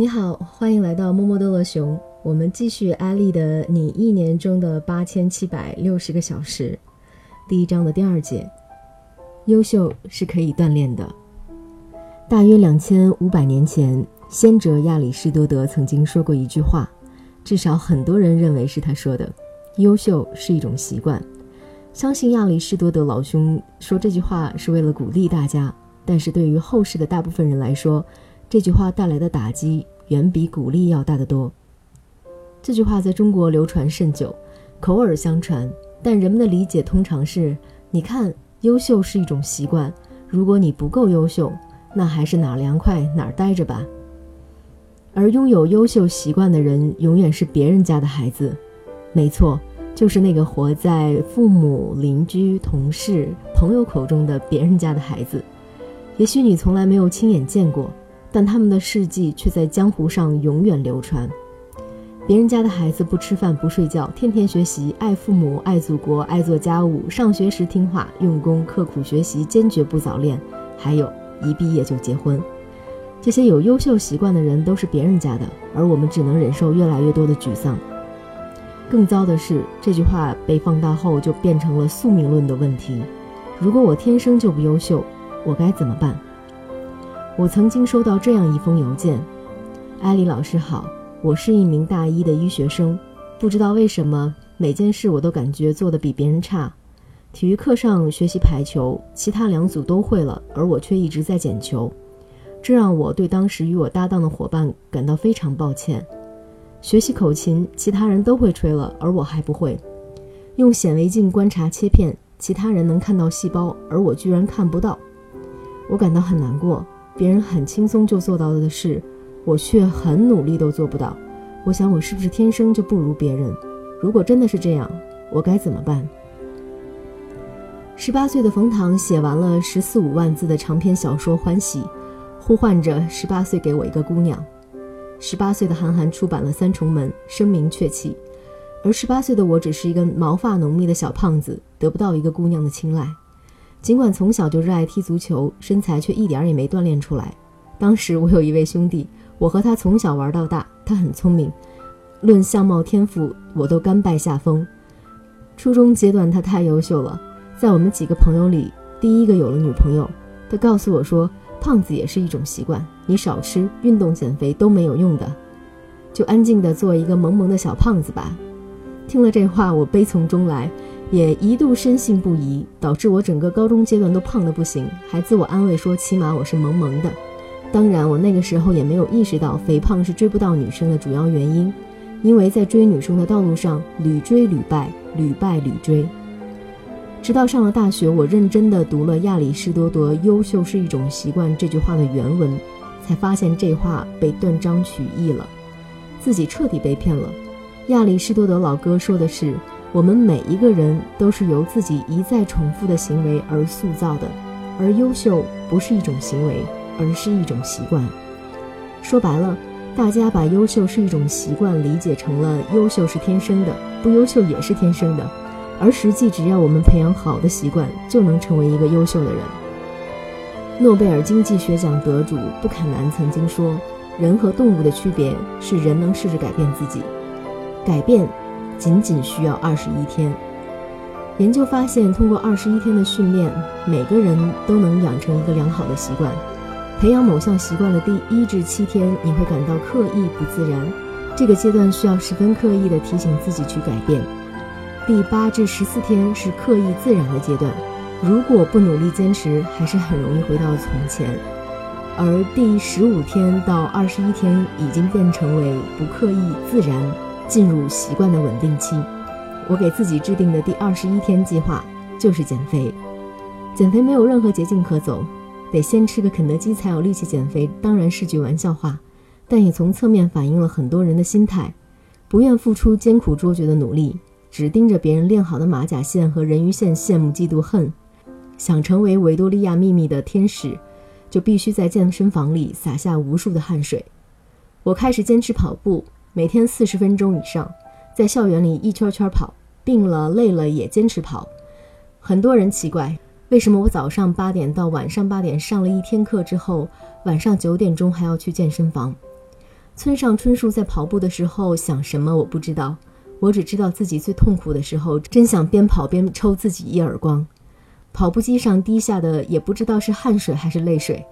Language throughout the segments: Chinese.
你好，欢迎来到默默多乐熊。我们继续安利的你一年中的八千七百六十个小时，第一章的第二节，优秀是可以锻炼的。大约两千五百年前，先哲亚里士多德曾经说过一句话，至少很多人认为是他说的：“优秀是一种习惯。”相信亚里士多德老兄说这句话是为了鼓励大家，但是对于后世的大部分人来说，这句话带来的打击远比鼓励要大得多。这句话在中国流传甚久，口耳相传，但人们的理解通常是：你看，优秀是一种习惯，如果你不够优秀，那还是哪儿凉快哪儿待着吧。而拥有优秀习惯的人，永远是别人家的孩子。没错，就是那个活在父母、邻居、同事、朋友口中的别人家的孩子。也许你从来没有亲眼见过，但他们的事迹却在江湖上永远流传。别人家的孩子不吃饭不睡觉，天天学习，爱父母爱祖国爱做家务，上学时听话用功刻苦学习，坚决不早恋，还有一毕业就结婚。这些有优秀习惯的人都是别人家的，而我们只能忍受越来越多的沮丧。更糟的是，这句话被放大后就变成了宿命论的问题：如果我天生就不优秀，我该怎么办？我曾经收到这样一封邮件：“艾丽老师好。”我是一名大一的医学生，不知道为什么每件事我都感觉做得比别人差。体育课上学习排球，其他两组都会了，而我却一直在捡球，这让我对当时与我搭档的伙伴感到非常抱歉。学习口琴，其他人都会吹了，而我还不会。用显微镜观察切片，其他人能看到细胞，而我居然看不到。我感到很难过，别人很轻松就做到的事。我却很努力都做不到，我想我是不是天生就不如别人？如果真的是这样，我该怎么办？十八岁的冯唐写完了十四五万字的长篇小说《欢喜》，呼唤着十八岁给我一个姑娘。十八岁的韩寒出版了《三重门》，声名鹊起，而十八岁的我只是一个毛发浓密的小胖子，得不到一个姑娘的青睐。尽管从小就热爱踢足球，身材却一点也没锻炼出来。当时我有一位兄弟。我和他从小玩到大，他很聪明，论相貌天赋，我都甘拜下风。初中阶段，他太优秀了，在我们几个朋友里，第一个有了女朋友。他告诉我说：“胖子也是一种习惯，你少吃、运动、减肥都没有用的，就安静的做一个萌萌的小胖子吧。”听了这话，我悲从中来，也一度深信不疑，导致我整个高中阶段都胖的不行，还自我安慰说：“起码我是萌萌的。”当然，我那个时候也没有意识到肥胖是追不到女生的主要原因，因为在追女生的道路上屡追屡败，屡败屡追。直到上了大学，我认真地读了亚里士多德“优秀是一种习惯”这句话的原文，才发现这话被断章取义了，自己彻底被骗了。亚里士多德老哥说的是，我们每一个人都是由自己一再重复的行为而塑造的，而优秀不是一种行为。而是一种习惯。说白了，大家把优秀是一种习惯理解成了优秀是天生的，不优秀也是天生的。而实际，只要我们培养好的习惯，就能成为一个优秀的人。诺贝尔经济学奖得主布坎南曾经说：“人和动物的区别是人能试着改变自己，改变仅仅需要二十一天。”研究发现，通过二十一天的训练，每个人都能养成一个良好的习惯。培养某项习惯的第一至七天，你会感到刻意不自然，这个阶段需要十分刻意的提醒自己去改变。第八至十四天是刻意自然的阶段，如果不努力坚持，还是很容易回到从前。而第十五天到二十一天已经变成为不刻意自然，进入习惯的稳定期。我给自己制定的第二十一天计划就是减肥，减肥没有任何捷径可走。得先吃个肯德基才有力气减肥，当然是句玩笑话，但也从侧面反映了很多人的心态：不愿付出艰苦卓绝的努力，只盯着别人练好的马甲线和人鱼线羡慕嫉妒恨。想成为维多利亚秘密的天使，就必须在健身房里洒下无数的汗水。我开始坚持跑步，每天四十分钟以上，在校园里一圈圈跑，病了累了也坚持跑。很多人奇怪。为什么我早上八点到晚上八点上了一天课之后，晚上九点钟还要去健身房？村上春树在跑步的时候想什么我不知道，我只知道自己最痛苦的时候，真想边跑边抽自己一耳光。跑步机上滴下的也不知道是汗水还是泪水。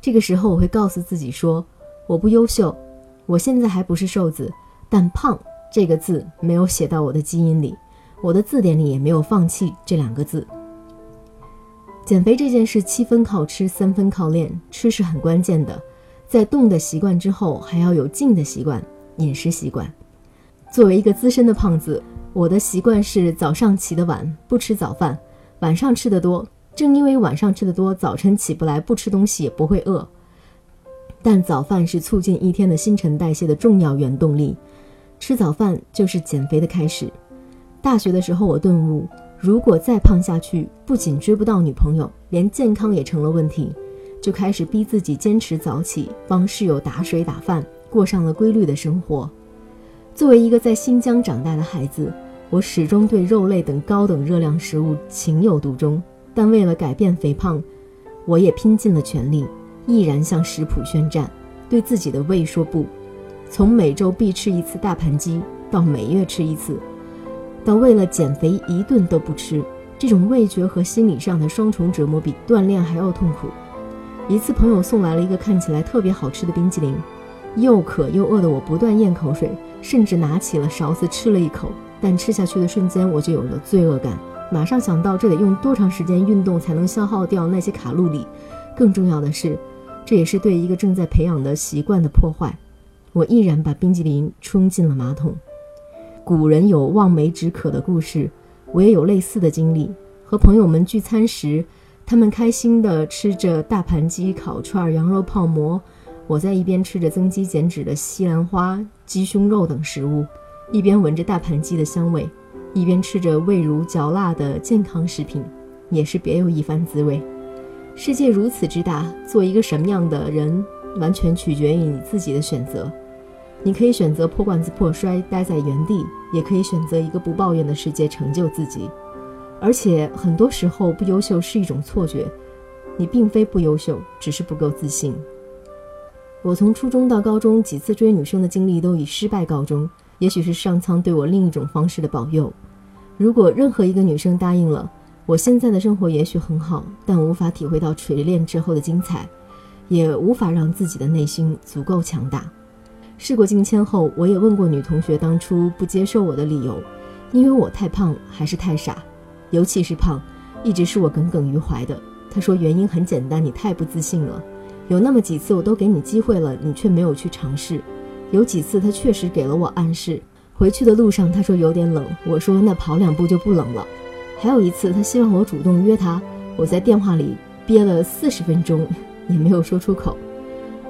这个时候我会告诉自己说：我不优秀，我现在还不是瘦子，但胖这个字没有写到我的基因里，我的字典里也没有放弃这两个字。减肥这件事，七分靠吃，三分靠练。吃是很关键的，在动的习惯之后，还要有静的习惯，饮食习惯。作为一个资深的胖子，我的习惯是早上起得晚，不吃早饭，晚上吃得多。正因为晚上吃得多，早晨起不来，不吃东西也不会饿。但早饭是促进一天的新陈代谢的重要原动力，吃早饭就是减肥的开始。大学的时候，我顿悟。如果再胖下去，不仅追不到女朋友，连健康也成了问题，就开始逼自己坚持早起，帮室友打水打饭，过上了规律的生活。作为一个在新疆长大的孩子，我始终对肉类等高等热量食物情有独钟。但为了改变肥胖，我也拼尽了全力，毅然向食谱宣战，对自己的胃说不。从每周必吃一次大盘鸡，到每月吃一次。到为了减肥一顿都不吃，这种味觉和心理上的双重折磨比锻炼还要痛苦。一次朋友送来了一个看起来特别好吃的冰激凌，又渴又饿的我不断咽口水，甚至拿起了勺子吃了一口。但吃下去的瞬间，我就有了罪恶感，马上想到这得用多长时间运动才能消耗掉那些卡路里。更重要的是，这也是对一个正在培养的习惯的破坏。我毅然把冰激凌冲进了马桶。古人有望梅止渴的故事，我也有类似的经历。和朋友们聚餐时，他们开心地吃着大盘鸡、烤串、羊肉泡馍，我在一边吃着增肌减脂的西兰花、鸡胸肉等食物，一边闻着大盘鸡的香味，一边吃着味如嚼蜡的健康食品，也是别有一番滋味。世界如此之大，做一个什么样的人，完全取决于你自己的选择。你可以选择破罐子破摔，待在原地，也可以选择一个不抱怨的世界，成就自己。而且很多时候，不优秀是一种错觉，你并非不优秀，只是不够自信。我从初中到高中几次追女生的经历都以失败告终，也许是上苍对我另一种方式的保佑。如果任何一个女生答应了，我现在的生活也许很好，但无法体会到锤炼之后的精彩，也无法让自己的内心足够强大。事过境迁后，我也问过女同学当初不接受我的理由，因为我太胖还是太傻，尤其是胖，一直是我耿耿于怀的。她说原因很简单，你太不自信了。有那么几次我都给你机会了，你却没有去尝试。有几次他确实给了我暗示。回去的路上他说有点冷，我说那跑两步就不冷了。还有一次他希望我主动约他，我在电话里憋了四十分钟，也没有说出口。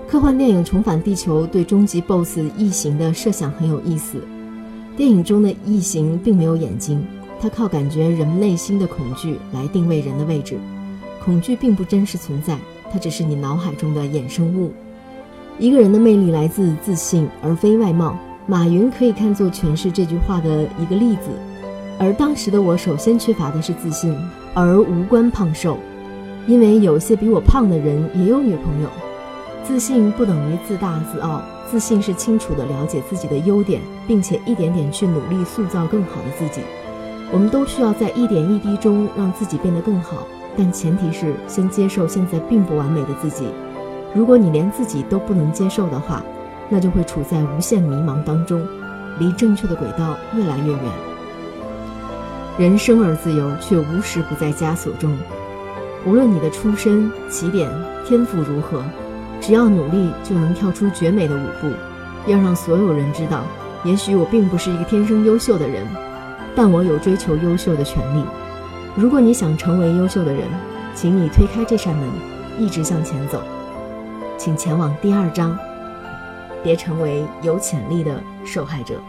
科幻电影《重返地球》对终极 BOSS 异形的设想很有意思。电影中的异形并没有眼睛，它靠感觉人内心的恐惧来定位人的位置。恐惧并不真实存在，它只是你脑海中的衍生物。一个人的魅力来自自信，而非外貌。马云可以看作诠释这句话的一个例子。而当时的我，首先缺乏的是自信，而无关胖瘦，因为有些比我胖的人也有女朋友。自信不等于自大自傲，自信是清楚地了解自己的优点，并且一点点去努力塑造更好的自己。我们都需要在一点一滴中让自己变得更好，但前提是先接受现在并不完美的自己。如果你连自己都不能接受的话，那就会处在无限迷茫当中，离正确的轨道越来越远。人生而自由，却无时不在枷锁中。无论你的出身、起点、天赋如何。只要努力，就能跳出绝美的舞步。要让所有人知道，也许我并不是一个天生优秀的人，但我有追求优秀的权利。如果你想成为优秀的人，请你推开这扇门，一直向前走。请前往第二章，别成为有潜力的受害者。